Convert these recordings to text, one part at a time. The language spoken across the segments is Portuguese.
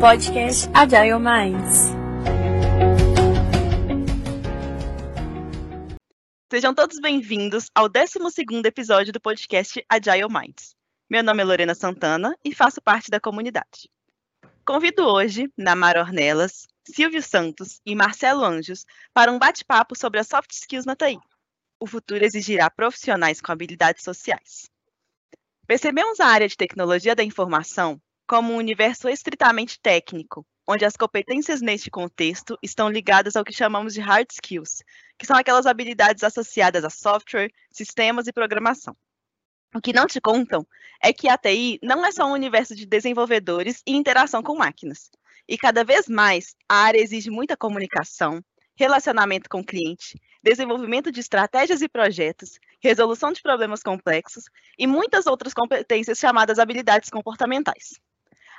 podcast Agile Minds. Sejam todos bem-vindos ao 12º episódio do podcast Agile Minds. Meu nome é Lorena Santana e faço parte da comunidade. Convido hoje Namara Ornelas, Silvio Santos e Marcelo Anjos para um bate-papo sobre as soft skills na TI. O futuro exigirá profissionais com habilidades sociais. Percebemos a área de tecnologia da informação como um universo estritamente técnico, onde as competências neste contexto estão ligadas ao que chamamos de hard skills, que são aquelas habilidades associadas a software, sistemas e programação. O que não te contam é que a TI não é só um universo de desenvolvedores e interação com máquinas. E cada vez mais a área exige muita comunicação, relacionamento com o cliente, desenvolvimento de estratégias e projetos, resolução de problemas complexos e muitas outras competências chamadas habilidades comportamentais.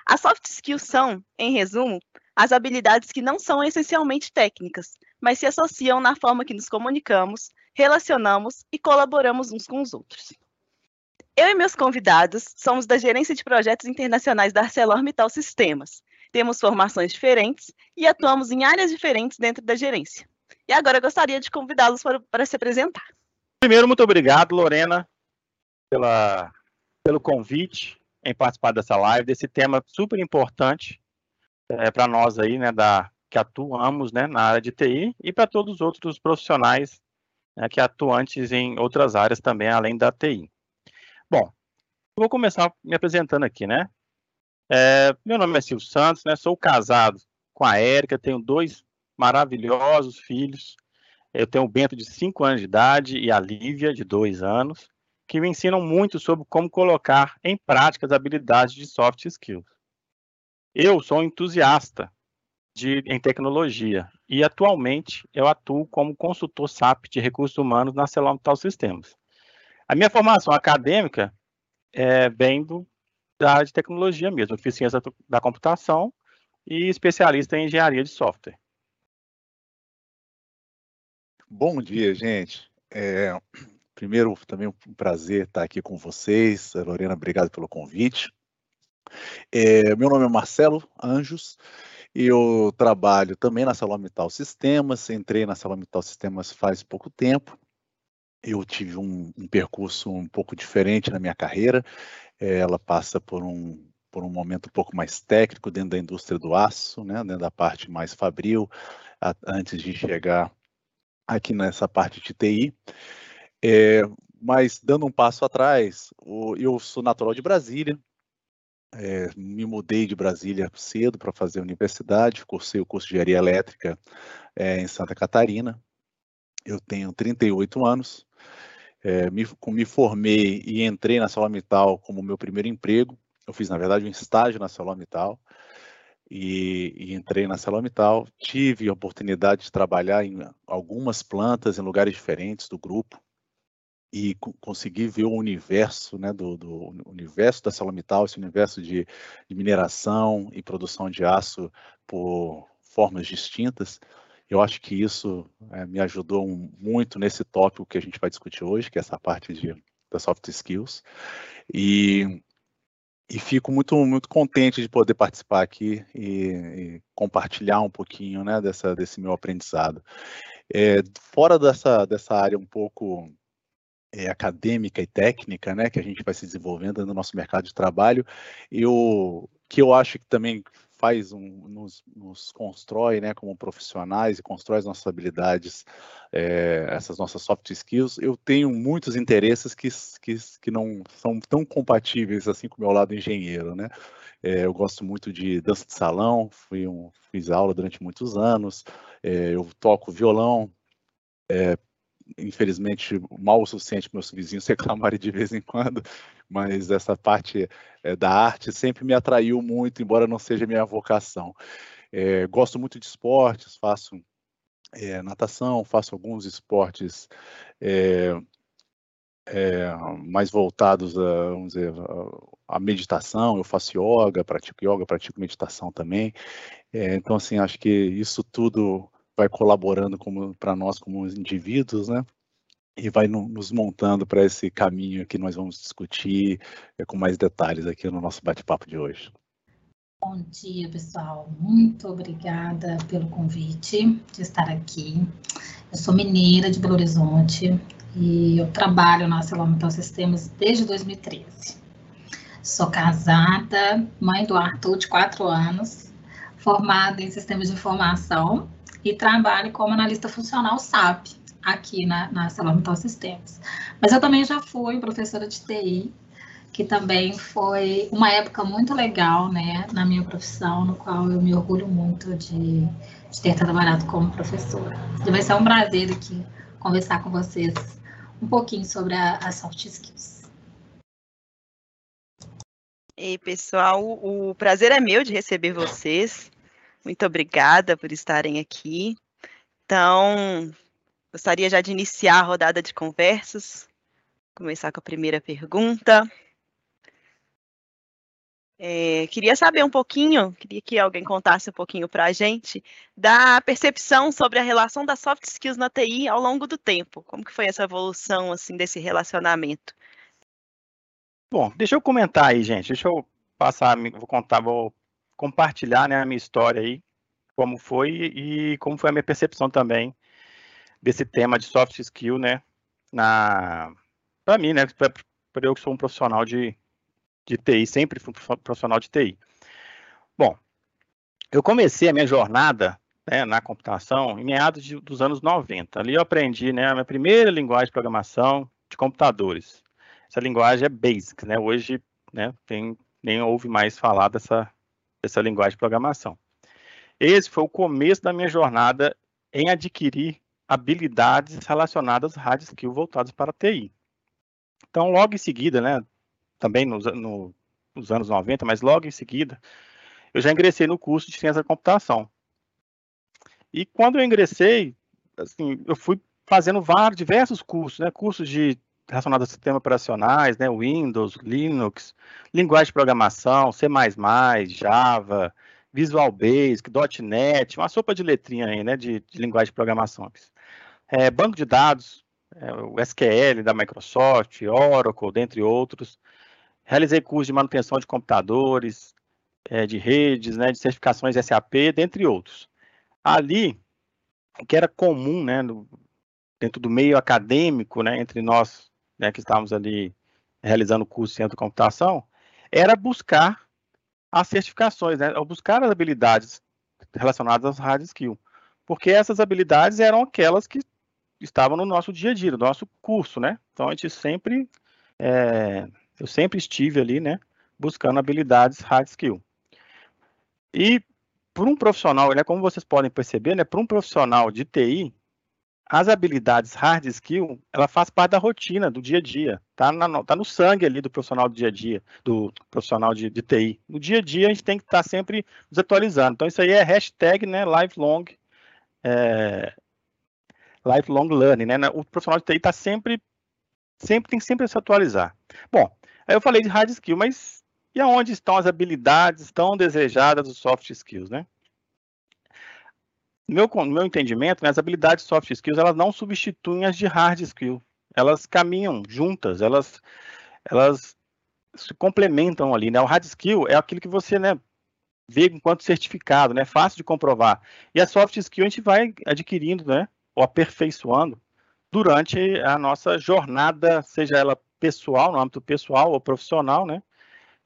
As soft skills são, em resumo, as habilidades que não são essencialmente técnicas, mas se associam na forma que nos comunicamos, relacionamos e colaboramos uns com os outros. Eu e meus convidados somos da Gerência de Projetos Internacionais da ArcelorMittal Sistemas. Temos formações diferentes e atuamos em áreas diferentes dentro da gerência. E agora eu gostaria de convidá-los para, para se apresentar. Primeiro, muito obrigado, Lorena, pela, pelo convite em participar dessa live, desse tema super importante é, para nós aí, né, da, que atuamos né, na área de TI e para todos os outros profissionais né, que atuantes em outras áreas também, além da TI. Bom, vou começar me apresentando aqui, né? É, meu nome é Silvio Santos, né? Sou casado com a Érica, tenho dois maravilhosos filhos. Eu tenho o Bento de 5 anos de idade e a Lívia de 2 anos, que me ensinam muito sobre como colocar em prática as habilidades de soft skills. Eu sou entusiasta de, em tecnologia e atualmente eu atuo como consultor SAP de recursos humanos na Celomital Sistemas. A minha formação acadêmica é, vem do, da área de tecnologia mesmo. Eu ciência da computação e especialista em engenharia de software. Bom dia, gente. É, primeiro, também um prazer estar aqui com vocês. Lorena, obrigado pelo convite. É, meu nome é Marcelo Anjos. Eu trabalho também na Salomital Sistemas. Entrei na Salomital Sistemas faz pouco tempo. Eu tive um, um percurso um pouco diferente na minha carreira. É, ela passa por um, por um momento um pouco mais técnico dentro da indústria do aço, né, dentro da parte mais fabril, a, antes de chegar aqui nessa parte de TI. É, mas dando um passo atrás, eu sou natural de Brasília, é, me mudei de Brasília cedo para fazer a universidade, cursei o curso de engenharia elétrica é, em Santa Catarina. Eu tenho 38 anos, é, me, me, formei e entrei na Solomital como meu primeiro emprego. Eu fiz, na verdade, um estágio na Solomital e, e entrei na Celomital. Tive a oportunidade de trabalhar em algumas plantas em lugares diferentes do grupo e consegui ver o universo, né, do, do universo da Celomital, esse universo de, de, mineração e produção de aço por formas distintas. Eu acho que isso é, me ajudou muito nesse tópico que a gente vai discutir hoje, que é essa parte de, das soft skills. E e fico muito, muito contente de poder participar aqui e, e compartilhar um pouquinho né, dessa, desse meu aprendizado. É, fora dessa, dessa área um pouco é, acadêmica e técnica, né, que a gente vai se desenvolvendo no nosso mercado de trabalho, eu que eu acho que também faz um, nos, nos, constrói né, como profissionais e constrói as nossas habilidades, é, essas nossas soft skills, eu tenho muitos interesses que, que, que não são tão compatíveis assim com o meu lado engenheiro. Né? É, eu gosto muito de dança de salão, um, fiz aula durante muitos anos, é, eu toco violão, infelizmente, mal o suficiente meus vizinhos reclamarem de vez em quando, mas essa parte é, da arte sempre me atraiu muito, embora não seja minha vocação. É, gosto muito de esportes, faço é, natação, faço alguns esportes mais voltados a, vamos dizer, a meditação, eu faço yoga, pratico yoga, pratico meditação também. então, assim, acho que isso tudo vai colaborando para nós como indivíduos, né? E vai no, nos montando para esse caminho que nós vamos discutir é, com mais detalhes aqui no nosso bate-papo de hoje. Bom dia, pessoal. Muito obrigada pelo convite de estar aqui. Eu sou mineira de Belo Horizonte e eu trabalho na ArcelorMittal Sistemas desde 2013. Sou casada, mãe do Arthur, de quatro anos, formada em sistemas de informação e trabalho como analista funcional SAP aqui na, na ArcelorMittal Sistemas. Mas eu também já fui professora de TI, que também foi uma época muito legal, né, na minha profissão, no qual eu me orgulho muito de, de ter trabalhado como professora. E vai ser um prazer aqui conversar com vocês um pouquinho sobre as soft skills. E pessoal, o prazer é meu de receber vocês. Muito obrigada por estarem aqui. Então, gostaria já de iniciar a rodada de conversas. Começar com a primeira pergunta. É, queria saber um pouquinho, queria que alguém contasse um pouquinho para a gente da percepção sobre a relação das soft skills na TI ao longo do tempo. Como que foi essa evolução assim desse relacionamento? Bom, deixa eu comentar aí, gente. Deixa eu passar, vou contar, vou compartilhar né, a minha história aí, como foi e como foi a minha percepção também desse tema de soft skill, né, na para mim, né, para eu que sou um profissional de, de TI, sempre fui um profissional de TI. Bom, eu comecei a minha jornada né, na computação em meados de, dos anos 90. Ali eu aprendi né, a minha primeira linguagem de programação de computadores. Essa linguagem é BASIC, né? Hoje né, tem, nem ouve mais falar dessa, dessa linguagem de programação. Esse foi o começo da minha jornada em adquirir habilidades relacionadas a hard skill voltadas para a TI. Então, logo em seguida, né, também nos, no, nos anos 90, mas logo em seguida, eu já ingressei no curso de ciência da computação. E quando eu ingressei, assim, eu fui fazendo vários, diversos cursos, né, cursos de relacionados a sistemas operacionais, né, Windows, Linux, linguagem de programação, C++, Java, Visual Basic, .NET, uma sopa de letrinha aí, né, de, de linguagem de programação. É, banco de dados, é, o SQL da Microsoft, Oracle, dentre outros. Realizei curso de manutenção de computadores, é, de redes, né, de certificações SAP, dentre outros. Ali, o que era comum, né, no, dentro do meio acadêmico, né, entre nós né, que estávamos ali realizando o curso de centro de computação, era buscar as certificações, né, buscar as habilidades relacionadas às hard skills, porque essas habilidades eram aquelas que estavam no nosso dia a dia, no nosso curso, né? Então a gente sempre, é, eu sempre estive ali, né, buscando habilidades hard skill. E por um profissional, né, como vocês podem perceber, né, para um profissional de TI, as habilidades hard skill, ela faz parte da rotina, do dia a dia. Tá, tá no sangue ali do profissional do dia a dia, do profissional de, de TI. No dia a dia a gente tem que estar tá sempre nos atualizando. Então isso aí é hashtag, né, lifelong, é, lifelong learning, né? O profissional de TI está sempre, sempre, tem sempre se atualizar. Bom, aí eu falei de hard skill, mas e aonde estão as habilidades tão desejadas dos soft skills, né? No meu, no meu entendimento, né, as habilidades soft skills elas não substituem as de hard skill. Elas caminham juntas, elas, elas se complementam ali. Né? O hard skill é aquilo que você né, vê enquanto certificado, né? fácil de comprovar. E a soft skill a gente vai adquirindo, né? ou aperfeiçoando durante a nossa jornada, seja ela pessoal, no âmbito pessoal ou profissional, né?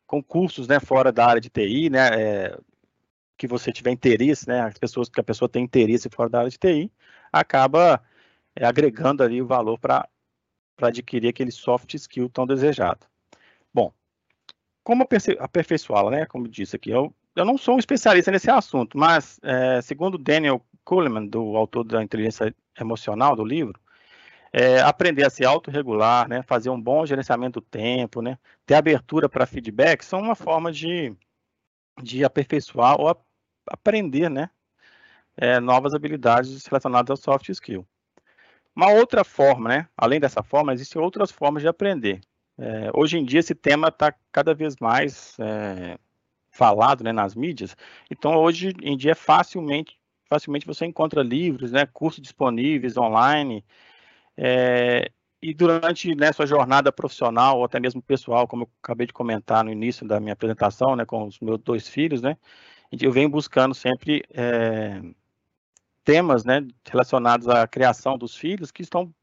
com cursos né, fora da área de TI, né? É, que você tiver interesse, né, as pessoas que a pessoa tem interesse fora da área de TI, acaba é, agregando ali o valor para adquirir aquele soft skill tão desejado. Bom, como aperfeiçoá-la, né, como disse aqui, eu, eu não sou um especialista nesse assunto, mas é, segundo Daniel Kuhlman, do autor da inteligência emocional do livro, é, aprender a se autorregular, né, fazer um bom gerenciamento do tempo, né, ter abertura para feedback, são uma forma de de aperfeiçoar ou aprender, né, é, novas habilidades relacionadas ao soft skill. Uma outra forma, né, além dessa forma, existem outras formas de aprender. É, hoje em dia esse tema está cada vez mais é, falado, né, nas mídias. Então hoje em dia facilmente, facilmente você encontra livros, né, cursos disponíveis online. É, e durante né, sua jornada profissional, ou até mesmo pessoal, como eu acabei de comentar no início da minha apresentação, né, com os meus dois filhos, né, eu venho buscando sempre é, temas né, relacionados à criação dos filhos que estão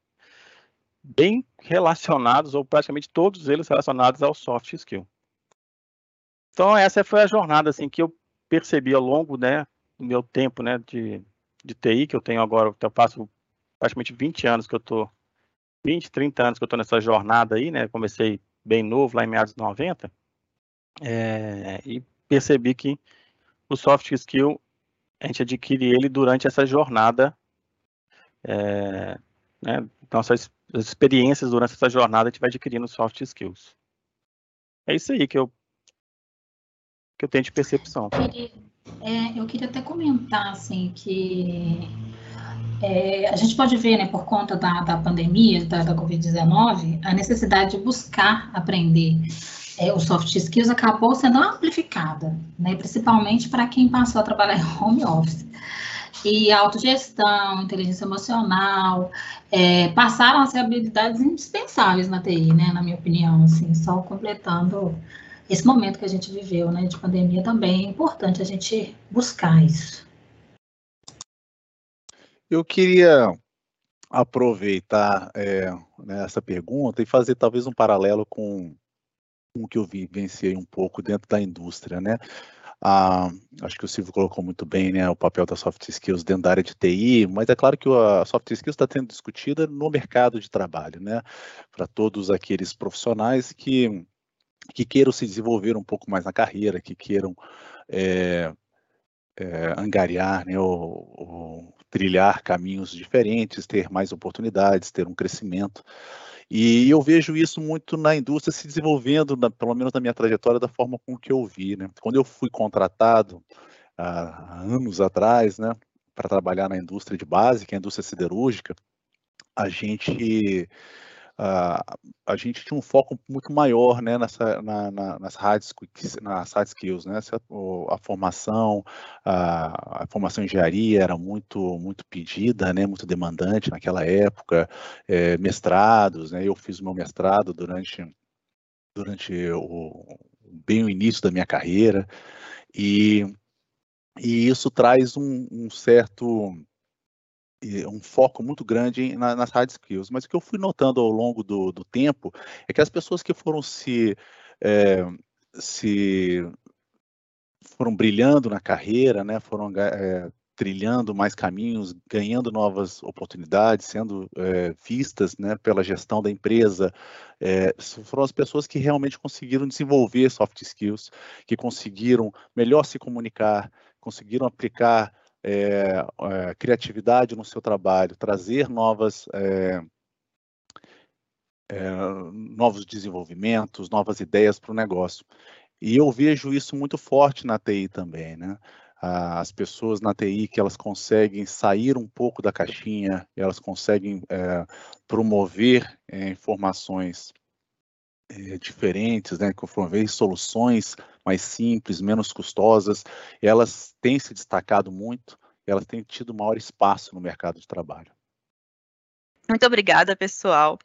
bem relacionados, ou praticamente todos eles relacionados ao soft skill. Então, essa foi a jornada assim, que eu percebi ao longo né, do meu tempo né, de, de TI, que eu tenho agora, eu passo praticamente 20 anos que eu estou, 20, 30 anos que eu estou nessa jornada aí, né? Comecei bem novo, lá em meados de 90, é, e percebi que o soft skill, a gente adquire ele durante essa jornada, é, né? Então, essas experiências durante essa jornada, a gente vai adquirindo soft skills. É isso aí que eu que eu tenho de percepção. Eu queria, é, eu queria até comentar, assim, que é, a gente pode ver, né, por conta da, da pandemia, da, da Covid-19, a necessidade de buscar aprender é, os soft skills acabou sendo amplificada, né, principalmente para quem passou a trabalhar em home office. E autogestão, inteligência emocional, é, passaram a ser habilidades indispensáveis na TI, né, na minha opinião, assim, só completando esse momento que a gente viveu, né, de pandemia também é importante a gente buscar isso. Eu queria aproveitar é, né, essa pergunta e fazer talvez um paralelo com, com o que eu vivenciei um pouco dentro da indústria, né? Ah, acho que o Silvio colocou muito bem né, o papel da soft skills dentro da área de TI, mas é claro que a soft skills está sendo discutida no mercado de trabalho, né? Para todos aqueles profissionais que que queiram se desenvolver um pouco mais na carreira, que queiram é, é, angariar, né, ou, ou, trilhar caminhos diferentes, ter mais oportunidades, ter um crescimento. E eu vejo isso muito na indústria se desenvolvendo, na, pelo menos na minha trajetória, da forma com que eu vi. Né? Quando eu fui contratado, há anos atrás, né, para trabalhar na indústria de base, que é a indústria siderúrgica, a gente a gente tinha um foco muito maior né, nessa, na, na, nas, hard, nas hard skills, né? a formação, a, a, formação em engenharia era muito, muito pedida, né, muito demandante naquela época, é, mestrados, né, eu fiz o meu mestrado durante, durante o, bem o início da minha carreira, e, e isso traz um, um certo um foco muito grande na, nas hard skills. Mas o que eu fui notando ao longo do, do tempo é que as pessoas que foram se, é, se foram brilhando na carreira, né, foram é, trilhando mais caminhos, ganhando novas oportunidades, sendo é, vistas né, pela gestão da empresa, é, foram as pessoas que realmente conseguiram desenvolver soft skills, que conseguiram melhor se comunicar, conseguiram aplicar é, é, criatividade no seu trabalho, trazer novas, é, novos desenvolvimentos, novas ideias para o negócio. E eu vejo isso muito forte na TI também, né? As pessoas na TI que elas conseguem sair um pouco da caixinha, elas conseguem promover informações diferentes, né, promover soluções mais simples, menos custosas, elas têm se destacado muito, elas têm tido maior espaço no mercado de trabalho. Muito obrigada, pessoal,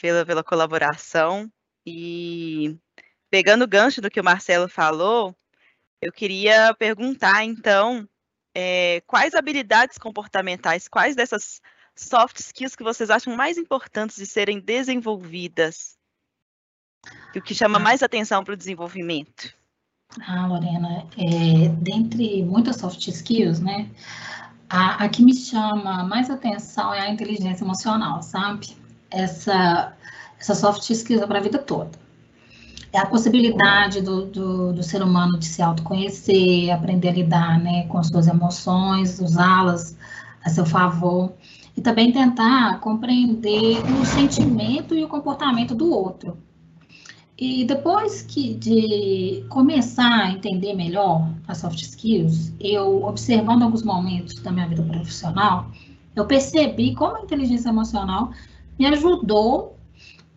pela, pela colaboração. E pegando o gancho do que o Marcelo falou, eu queria perguntar, então, é, quais habilidades comportamentais, quais dessas soft skills que vocês acham mais importantes de serem desenvolvidas e o que chama ah. mais atenção para o desenvolvimento? Ah, Lorena, é, dentre muitas soft skills, né, a, a, que me chama mais atenção é a inteligência emocional, sabe? Essa, essa soft skills é para a vida toda. É a possibilidade do, do, do, ser humano de se autoconhecer, aprender a lidar né, com suas emoções, usá-las a seu favor, e também tentar compreender o sentimento e o comportamento do outro. E depois que de começar a entender melhor as soft skills, eu observando alguns momentos da minha vida profissional, eu percebi como a inteligência emocional me ajudou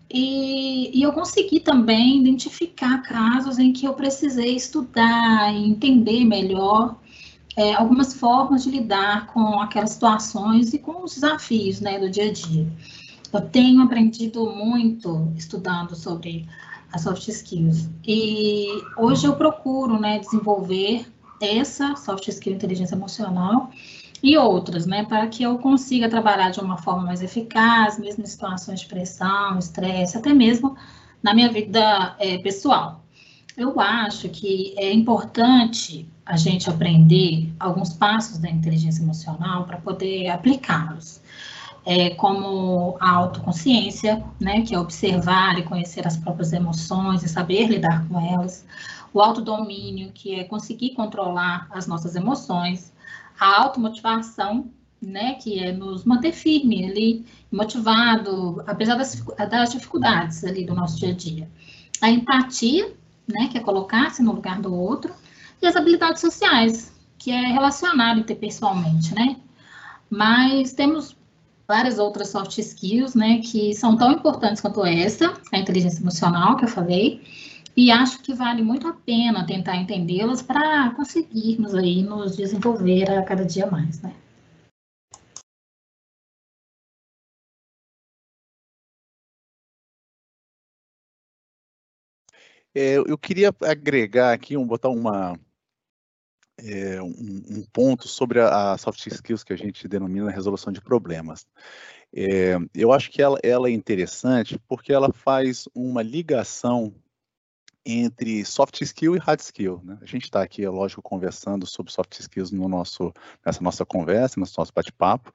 e, e, eu consegui também identificar casos em que eu precisei estudar e entender melhor é, algumas formas de lidar com aquelas situações e com os desafios né, do dia a dia. Eu tenho aprendido muito estudando sobre as soft skills. E hoje eu procuro, né, desenvolver essa soft skill inteligência emocional e outras, né, para que eu consiga trabalhar de uma forma mais eficaz, mesmo em situações de pressão, estresse, até mesmo na minha vida é, pessoal. Eu acho que é importante a gente aprender alguns passos da inteligência emocional para poder aplicá-los é, como a autoconsciência, né, que é observar e conhecer as próprias emoções e saber lidar com elas, o autodomínio, que é conseguir controlar as nossas emoções, a automotivação, né, que é nos manter firme ali, motivado, apesar das, das dificuldades ali do nosso dia a dia. A empatia, né, que é colocar-se no lugar do outro, e as habilidades sociais, que é relacionar interpessoalmente, né? Mas temos várias outras soft skills, né, que são tão importantes quanto essa, a inteligência emocional que eu falei, e acho que vale muito a pena tentar entendê-las para conseguirmos aí nos desenvolver a cada dia mais, né. É, eu queria agregar aqui, um, botar uma, é, um, um, ponto sobre a, a, soft skills que a gente denomina resolução de problemas. É, eu acho que ela, ela, é interessante porque ela faz uma ligação entre soft skill e hard skill. Né? A gente está aqui, é lógico, conversando sobre soft skills no nosso, nessa nossa conversa, no nosso bate-papo,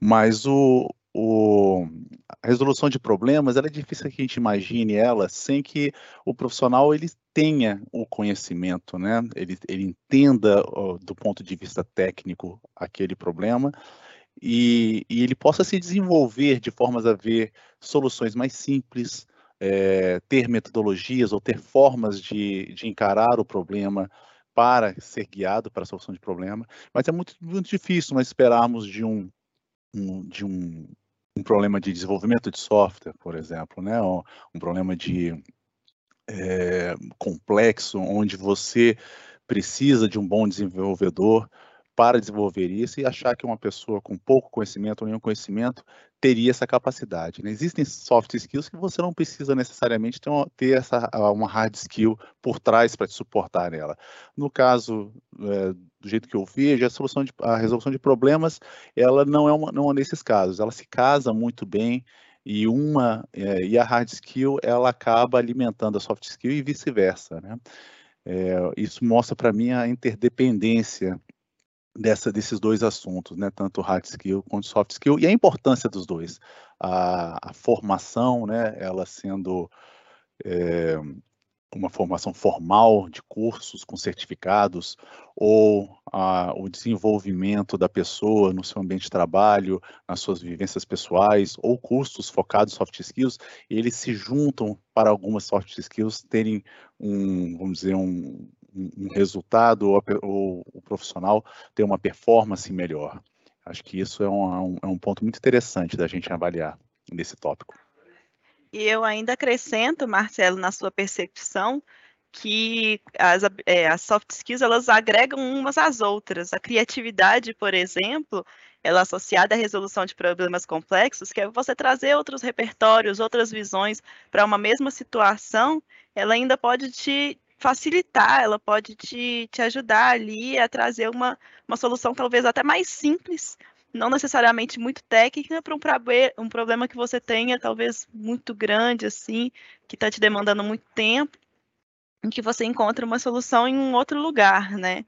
mas o, o, a resolução de problemas, é difícil que a gente imagine ela sem que o profissional ele tenha o conhecimento, né? Ele, ele entenda ó, do ponto de vista técnico aquele problema e, e, ele possa se desenvolver de formas a ver soluções mais simples, é, ter metodologias ou ter formas de, de encarar o problema para ser guiado para a solução de problema. Mas é muito, muito difícil nós esperarmos de um, um de um um problema de desenvolvimento de software, por exemplo, né? um problema de é, complexo, onde você precisa de um bom desenvolvedor para desenvolver isso e achar que uma pessoa com pouco conhecimento ou nenhum conhecimento teria essa capacidade. Né? Existem soft skills que você não precisa necessariamente ter, uma, ter essa, uma hard skill por trás para te suportar nela. No caso, é, do jeito que eu vejo, a, solução de, a resolução de problemas, ela não é uma, não é nesses casos, ela se casa muito bem e uma é, e a hard skill ela acaba alimentando a soft skill e vice-versa, né? É, isso mostra para mim a interdependência dessa, desses dois assuntos, né, tanto hard skill quanto soft skill, e a importância dos dois. A, a formação, né, ela sendo é, uma formação formal de cursos com certificados, ou a, o desenvolvimento da pessoa no seu ambiente de trabalho, nas suas vivências pessoais, ou cursos focados em soft skills, eles se juntam para algumas soft skills terem um, vamos dizer, um, um resultado ou, ou, o profissional ter uma performance melhor. Acho que isso é um, é um ponto muito interessante da gente avaliar nesse tópico. E eu ainda acrescento, Marcelo, na sua percepção, que as, é, as soft skills elas agregam umas às outras. A criatividade, por exemplo, ela é associada à resolução de problemas complexos, que é você trazer outros repertórios, outras visões para uma mesma situação, ela ainda pode te facilitar, ela pode te, te ajudar ali a trazer uma, uma solução talvez até mais simples, não necessariamente muito técnica, para um, um problema que você tenha talvez muito grande, assim, que está te demandando muito tempo, em que você encontra uma solução em um outro lugar, né?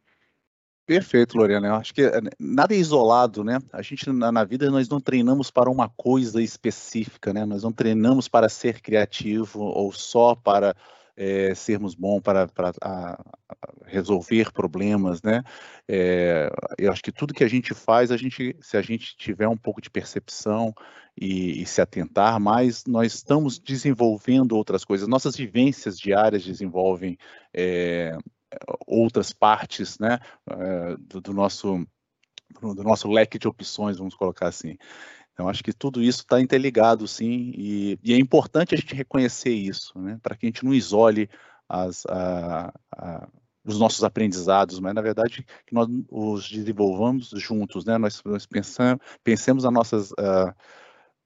Perfeito, Lorena. Eu acho que eh, nada é isolado, né? A gente na, na, vida nós não treinamos para uma coisa específica, né? Nós não treinamos para ser criativo ou só para é, sermos bons para, resolver problemas, né? É, eu acho que tudo que a gente faz, a gente, se a gente tiver um pouco de percepção e, e, se atentar mais, nós estamos desenvolvendo outras coisas. Nossas vivências diárias desenvolvem é, outras partes, né? do, do nosso do nosso leque de opções, vamos colocar assim. Então, acho que tudo isso está interligado, sim, e, e, é importante a gente reconhecer isso, né, para que a gente não isole as, a, a, os nossos aprendizados, mas, na verdade, que nós os desenvolvamos juntos, né, nós, nós pensamos, pensemos nas nossas uh,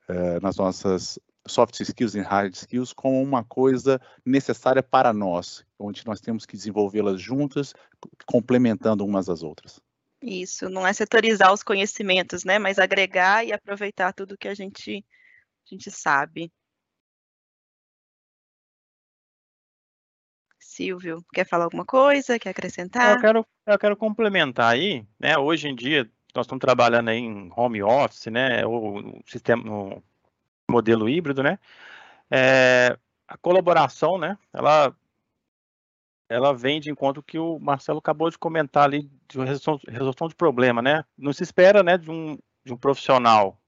uh, nas nossas soft skills e hard skills como uma coisa necessária para nós, onde nós temos que desenvolvê-las juntas, complementando umas às outras. Isso, não é setorizar os conhecimentos, né, mas agregar e aproveitar tudo que a gente, a gente sabe. Silvio, quer falar alguma coisa? Quer acrescentar? Eu quero, eu quero complementar aí, né? Hoje em dia nós estamos trabalhando em home office, né? O sistema, no modelo híbrido, né? É, a colaboração, né? Ela, ela vem de encontro que o Marcelo acabou de comentar ali de resolução, resolução de problema, né? Não se espera, né, de um, de um profissional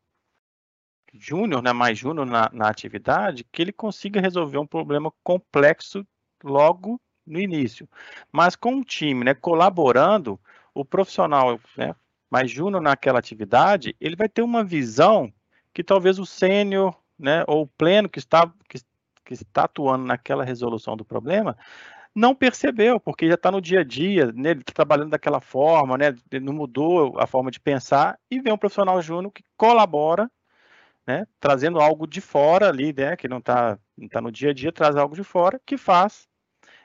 júnior, né, mais júnior na, na atividade, que ele consiga resolver um problema complexo logo no início. Mas com o time, né, colaborando, o profissional, né, mais júnior naquela atividade, ele vai ter uma visão que talvez o sênior, né, ou o pleno que está, que, que está atuando naquela resolução do problema, não percebeu, porque já está no dia a dia, né, ele está trabalhando daquela forma, né, não mudou a forma de pensar, e vem um profissional júnior que colabora, né, trazendo algo de fora ali, né, que não está tá no dia a dia, traz algo de fora, que faz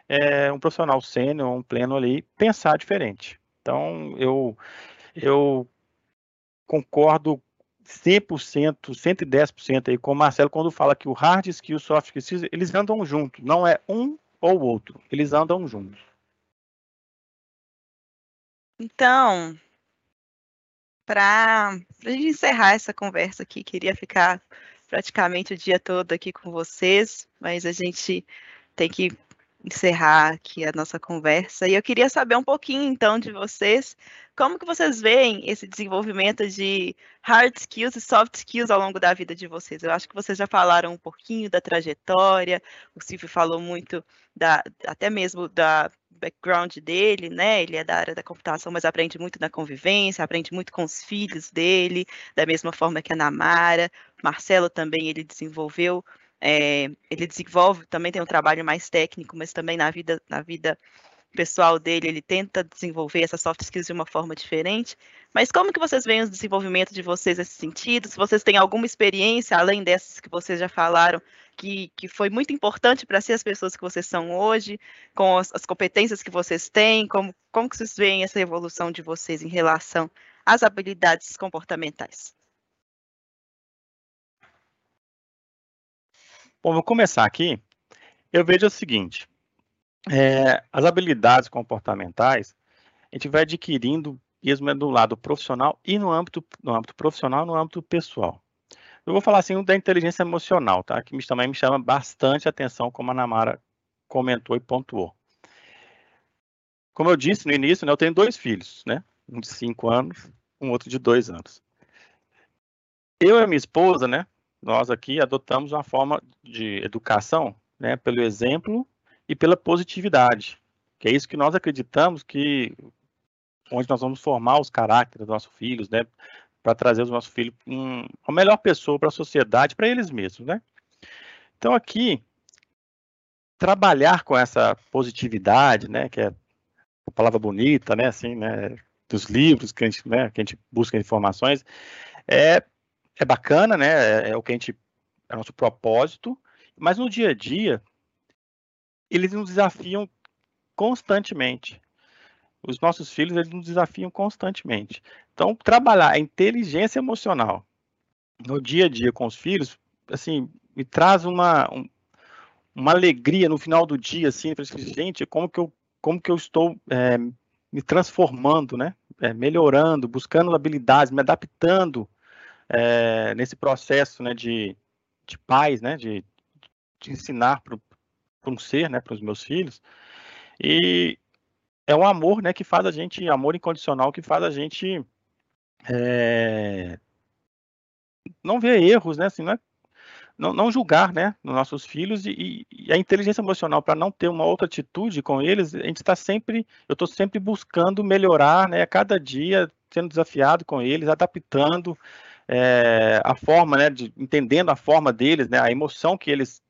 é, um profissional sênior, um pleno ali, pensar diferente. Então, eu, eu concordo 100%, 110% aí com o Marcelo quando fala que o hard skill e o soft skills, eles andam juntos, não é um ou outro, eles andam juntos. Então, para a gente encerrar essa conversa aqui, queria ficar praticamente o dia todo aqui com vocês, mas a gente tem que encerrar aqui a nossa conversa. E eu queria saber um pouquinho, então, de vocês, como que vocês veem esse desenvolvimento de hard skills e soft skills ao longo da vida de vocês? Eu acho que vocês já falaram um pouquinho da trajetória, o Silvio falou muito da, até mesmo da background dele, né? Ele é da área da computação, mas aprende muito na convivência, aprende muito com os filhos dele, da mesma forma que a Namara. Marcelo também ele desenvolveu é, ele desenvolve, também tem um trabalho mais técnico, mas também na vida, na vida pessoal dele, ele tenta desenvolver essas soft skills de uma forma diferente. Mas como que vocês veem o desenvolvimento de vocês nesse sentido? Se vocês têm alguma experiência, além dessas que vocês já falaram, que, que foi muito importante para ser as pessoas que vocês são hoje, com as, as, competências que vocês têm, como, como que vocês veem essa evolução de vocês em relação às habilidades comportamentais? Bom, vou começar aqui. Eu vejo o seguinte: é, as habilidades comportamentais a gente vai adquirindo mesmo do lado profissional e no âmbito, no âmbito profissional no âmbito pessoal. Eu vou falar assim da inteligência emocional, tá? Que também me chama bastante atenção, como a Namara comentou e pontuou. Como eu disse no início, né, eu tenho dois filhos, né? Um de cinco anos, um outro de dois anos. Eu e minha esposa, né? Nós aqui adotamos uma forma de educação, né, pelo exemplo e pela positividade, que é isso que nós acreditamos que onde nós vamos formar os caracteres dos nossos filhos, né, para trazer os nossos filhos um, a melhor pessoa para a sociedade, para eles mesmos, né? Então aqui trabalhar com essa positividade, né, que é uma palavra bonita, né, assim, né, dos livros que a gente, né, que a gente busca informações, é é bacana, né? É, é, o que a gente é nosso propósito, mas no dia a dia eles nos desafiam constantemente. Os nossos filhos eles nos desafiam constantemente. Então, trabalhar a inteligência emocional no dia a dia com os filhos, assim, me traz uma um, uma alegria no final do dia, assim, gente, como que eu como que eu estou é, me transformando, né? É, melhorando, buscando habilidades, me adaptando é, nesse processo né, de, de pais, né, de, de ensinar para um ser, né, para os meus filhos. E é um amor né, que faz a gente, amor incondicional, que faz a gente é, não ver erros, né, assim, não, é, não, não, julgar né, nos nossos filhos e, e a inteligência emocional para não ter uma outra atitude com eles, a gente está sempre, eu estou sempre buscando melhorar, né, a cada dia sendo desafiado com eles, adaptando, é, a forma, né, de, entendendo a forma deles, né, a emoção que eles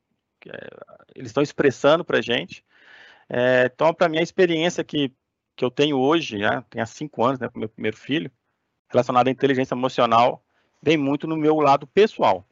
é, eles estão expressando para a gente. É, então, para mim, a experiência que, que eu tenho hoje, né, tenho há cinco anos, né, com meu primeiro filho, relacionada à inteligência emocional, vem muito no meu lado pessoal.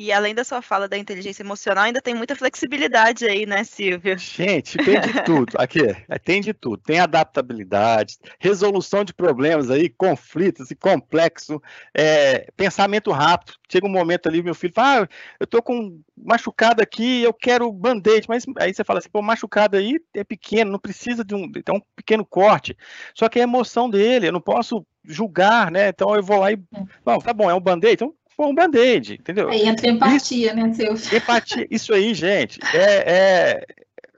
E além da sua fala da inteligência emocional, ainda tem muita flexibilidade aí, né, Silvio? Gente, tem de tudo. Aqui, é, tem de tudo. Tem adaptabilidade, resolução de problemas aí, conflitos e complexo, é, pensamento rápido. Chega um momento ali, meu filho fala, ah, eu tô com machucado aqui, eu quero band-aid. Mas aí você fala assim, pô, machucado aí é pequeno, não precisa de um, de um pequeno corte. Só que é a emoção dele, eu não posso julgar, né? Então eu vou lá e. É. Bom, tá bom, é um band-aid, então for um band-aid, entendeu? Aí entra empatia, isso, né, seu? Empatia, isso aí, gente, é, é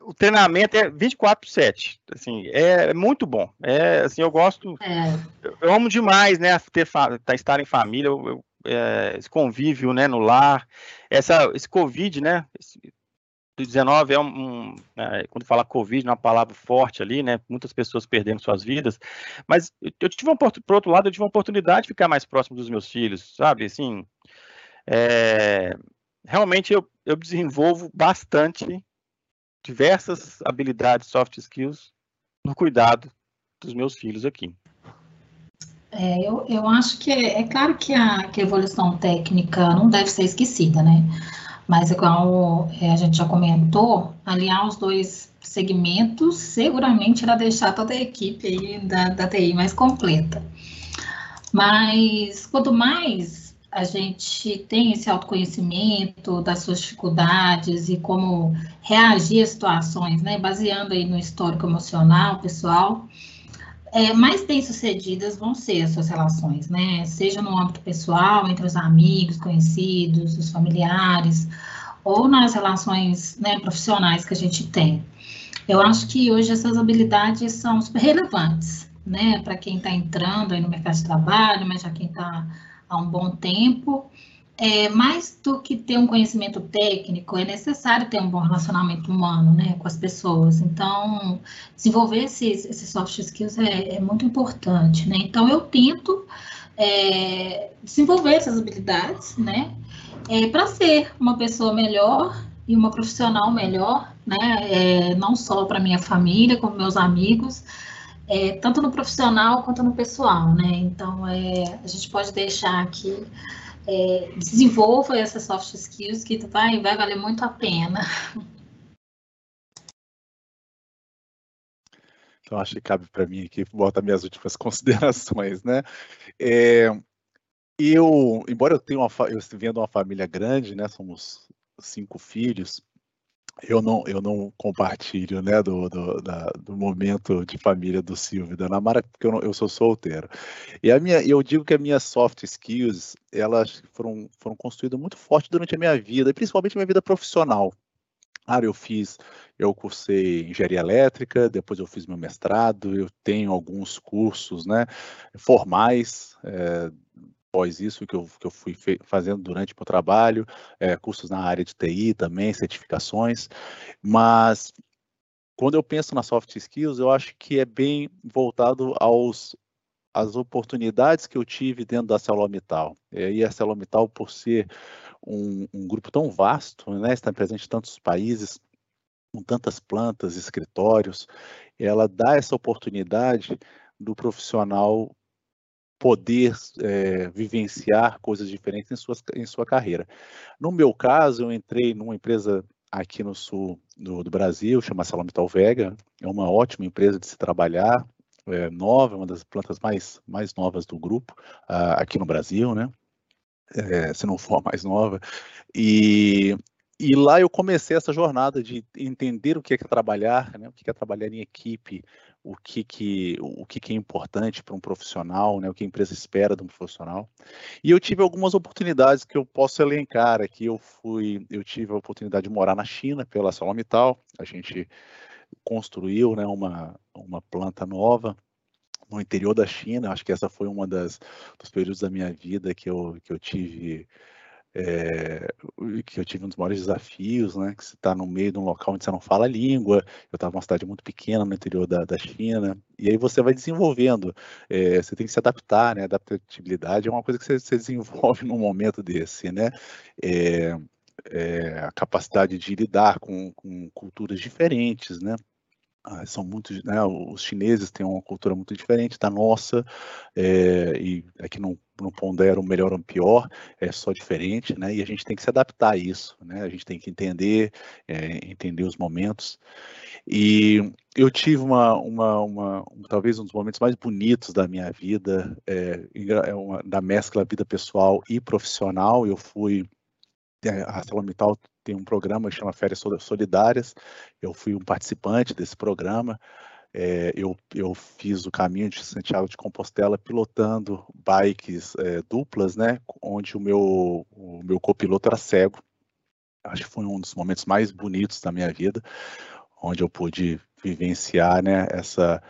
o treinamento é 24 por 7, assim, é, muito bom, é, assim, eu gosto, é. eu, eu, amo demais, né, ter, tá, estar em família, eu, eu, é, esse convívio, né, no lar, essa, esse Covid, né, esse, 19 é um, um é, quando fala Covid, é uma palavra forte ali, né? Muitas pessoas perdendo suas vidas. Mas eu tive uma, por outro lado, eu tive uma oportunidade de ficar mais próximo dos meus filhos, sabe? Assim, é, realmente eu, eu desenvolvo bastante diversas habilidades, soft skills, no cuidado dos meus filhos aqui. É, eu, eu acho que é, é claro que a, que a evolução técnica não deve ser esquecida, né? Mas, igual é, a gente já comentou, alinhar os dois segmentos seguramente irá deixar toda a equipe aí da, da TI mais completa. Mas, quanto mais a gente tem esse autoconhecimento das suas dificuldades e como reagir a situações, né, baseando aí no histórico emocional pessoal, é, mais bem-sucedidas vão ser as suas relações, né? Seja no âmbito pessoal, entre os amigos, conhecidos, os familiares, ou nas relações né, profissionais que a gente tem. Eu acho que hoje essas habilidades são super relevantes, né? Para quem está entrando aí no mercado de trabalho, mas já quem está há um bom tempo. É, mais do que ter um conhecimento técnico, é necessário ter um bom relacionamento humano né, com as pessoas. Então, desenvolver esses, esses soft skills é, é muito importante. Né? Então, eu tento é, desenvolver essas habilidades né, é, para ser uma pessoa melhor e uma profissional melhor, né, é, não só para minha família, como meus amigos, é, tanto no profissional quanto no pessoal, né? Então, é, a gente pode deixar aqui é, desenvolva essas soft skills que vai, vai valer muito a pena. Então, acho que cabe para mim aqui botar minhas últimas considerações, né? É, eu, embora eu tenha uma, eu de uma família grande, né? Somos cinco filhos eu não, eu não compartilho né, do, do, da, do momento de família do Silvio e da Ana Mara, porque eu, não, eu sou solteiro. E a minha, eu digo que as minhas soft skills, elas foram, foram construídas muito forte durante a minha vida, principalmente minha vida profissional. Claro, eu fiz, eu cursei engenharia elétrica, depois eu fiz meu mestrado, eu tenho alguns cursos né, formais, é, após isso que eu, que eu fui fazendo durante o meu trabalho, é, cursos na área de TI também, certificações, mas quando eu penso na soft skills, eu acho que é bem voltado aos as oportunidades que eu tive dentro da Celomital. E a Celomital, por ser um, um, grupo tão vasto, né, está presente em tantos países, com tantas plantas, escritórios, ela dá essa oportunidade do profissional poder é, vivenciar coisas diferentes em, suas, em sua carreira. No meu caso, eu entrei numa empresa aqui no sul do, do Brasil, chama Salamital Vega, é uma ótima empresa de se trabalhar, é, nova, uma das plantas mais, mais novas do grupo, uh, aqui no Brasil, né? É, se não for a mais nova. E, e lá eu comecei essa jornada de entender o que é, que é trabalhar, né? o que é trabalhar em equipe, o que, que, o que, que é importante para um profissional, né, o que a empresa espera de um profissional. E eu tive algumas oportunidades que eu posso elencar aqui. Eu fui, eu tive a oportunidade de morar na China pela ArcelorMittal. A gente construiu, né, uma, uma planta nova no interior da China. Acho que essa foi uma das dos períodos da minha vida que eu que eu tive é, que eu tive um dos maiores desafios, né? Que você está no meio de um local onde você não fala a língua. Eu estava numa cidade muito pequena no interior da, da China, e aí você vai desenvolvendo. É, você tem que se adaptar, né? Adaptabilidade é uma coisa que você, você desenvolve num momento desse, né? É, a capacidade de lidar com, com culturas diferentes, né? Ah, são muito, né, os chineses têm uma cultura muito diferente da nossa, é, e aqui não, não pondera o melhor ou pior, é só diferente, né, e a gente tem que se adaptar a isso, né, a gente tem que entender, é, entender os momentos, e eu tive uma, uma, uma, talvez um dos momentos mais bonitos da minha vida, é, é uma, da mescla vida pessoal e profissional, eu fui a ArcelorMittal tem um programa que chama Férias Solidárias. Eu fui um participante desse programa. É, eu, eu, fiz o caminho de Santiago de Compostela pilotando bikes é, duplas, né? Onde o meu, o meu copiloto era cego. Acho que foi um dos momentos mais bonitos da minha vida, onde eu pude vivenciar, né? Essa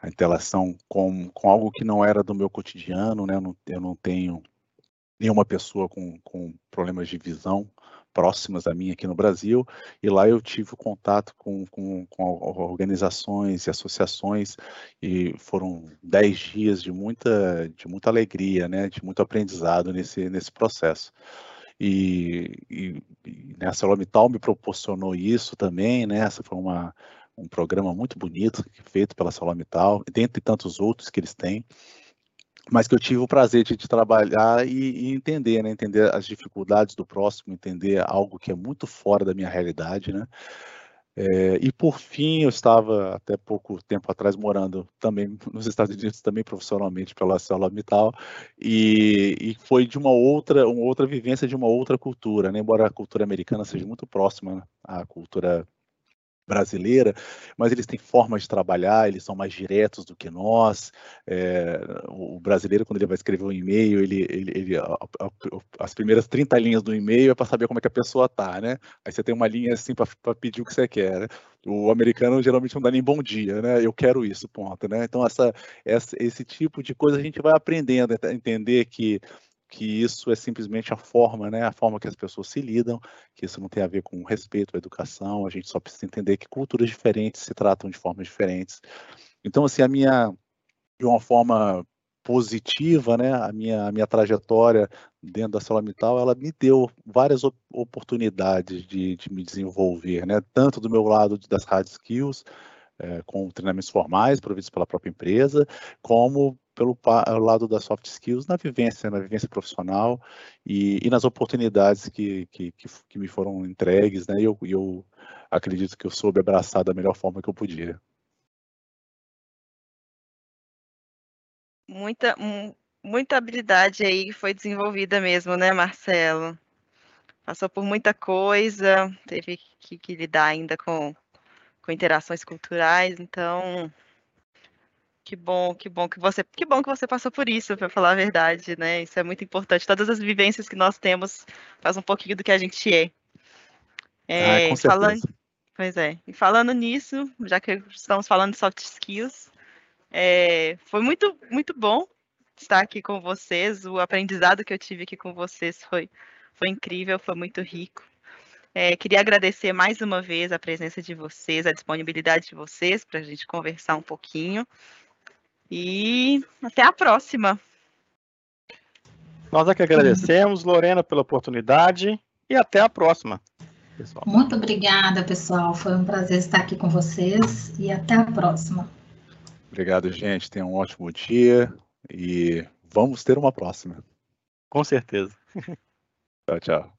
a interação com, com algo que não era do meu cotidiano, né? Eu não, eu não tenho nenhuma pessoa com, com problemas de visão próximas a mim aqui no Brasil, e lá eu tive contato com, com, com organizações e associações, e foram dez dias de muita, de muita alegria, né, de muito aprendizado nesse, nesse processo. E, e, e né, a me proporcionou isso também, né, essa foi uma, um programa muito bonito feito pela ArcelorMittal, dentre tantos outros que eles têm, mas que eu tive o prazer de, de trabalhar e, e, entender, né? Entender as dificuldades do próximo, entender algo que é muito fora da minha realidade, né? É, e por fim, eu estava até pouco tempo atrás morando também nos Estados Unidos, também profissionalmente pela ArcelorMittal, e, e foi de uma outra, uma outra vivência de uma outra cultura, né? embora a cultura americana seja muito próxima à cultura brasileira, mas eles têm formas de trabalhar, eles são mais diretos do que nós. É, o brasileiro, quando ele vai escrever um e-mail, ele, ele, ele as primeiras 30 linhas do e-mail é para saber como é que a pessoa tá, né? Aí você tem uma linha assim para pedir o que você quer. Né? O americano geralmente não dá nem bom dia, né? Eu quero isso, ponto, né? Então essa, essa, esse tipo de coisa a gente vai aprendendo a entender que que isso é simplesmente a forma, né, a forma que as pessoas se lidam, que isso não tem a ver com respeito à educação, a gente só precisa entender que culturas diferentes se tratam de formas diferentes. Então, assim, a minha, de uma forma positiva, né, a minha, a minha trajetória dentro da Salamital, ela me deu várias oportunidades de, de me desenvolver, né, tanto do meu lado das hard skills, é, com treinamentos formais providos pela própria empresa, como pelo lado das soft skills na vivência, na vivência profissional e, e nas oportunidades que, que, que, que, me foram entregues, né? E eu, eu acredito que eu soube abraçar da melhor forma que eu podia. Muita, muita habilidade aí foi desenvolvida mesmo, né, Marcelo? Passou por muita coisa, teve que, que lidar ainda com com interações culturais, então que bom, que bom que você, que bom que você passou por isso, para falar a verdade, né? Isso é muito importante. Todas as vivências que nós temos faz um pouquinho do que a gente é. é ah, falando, pois é. E falando nisso, já que estamos falando de soft skills, é, foi muito, muito bom estar aqui com vocês. O aprendizado que eu tive aqui com vocês foi, foi incrível, foi muito rico. É, queria agradecer mais uma vez a presença de vocês, a disponibilidade de vocês para a gente conversar um pouquinho. E até a próxima. Nós é que agradecemos, Lorena, pela oportunidade e até a próxima. Pessoal. Muito obrigada, pessoal. Foi um prazer estar aqui com vocês e até a próxima. Obrigado, gente. Tenham um ótimo dia e vamos ter uma próxima. Com certeza. Tchau, tchau.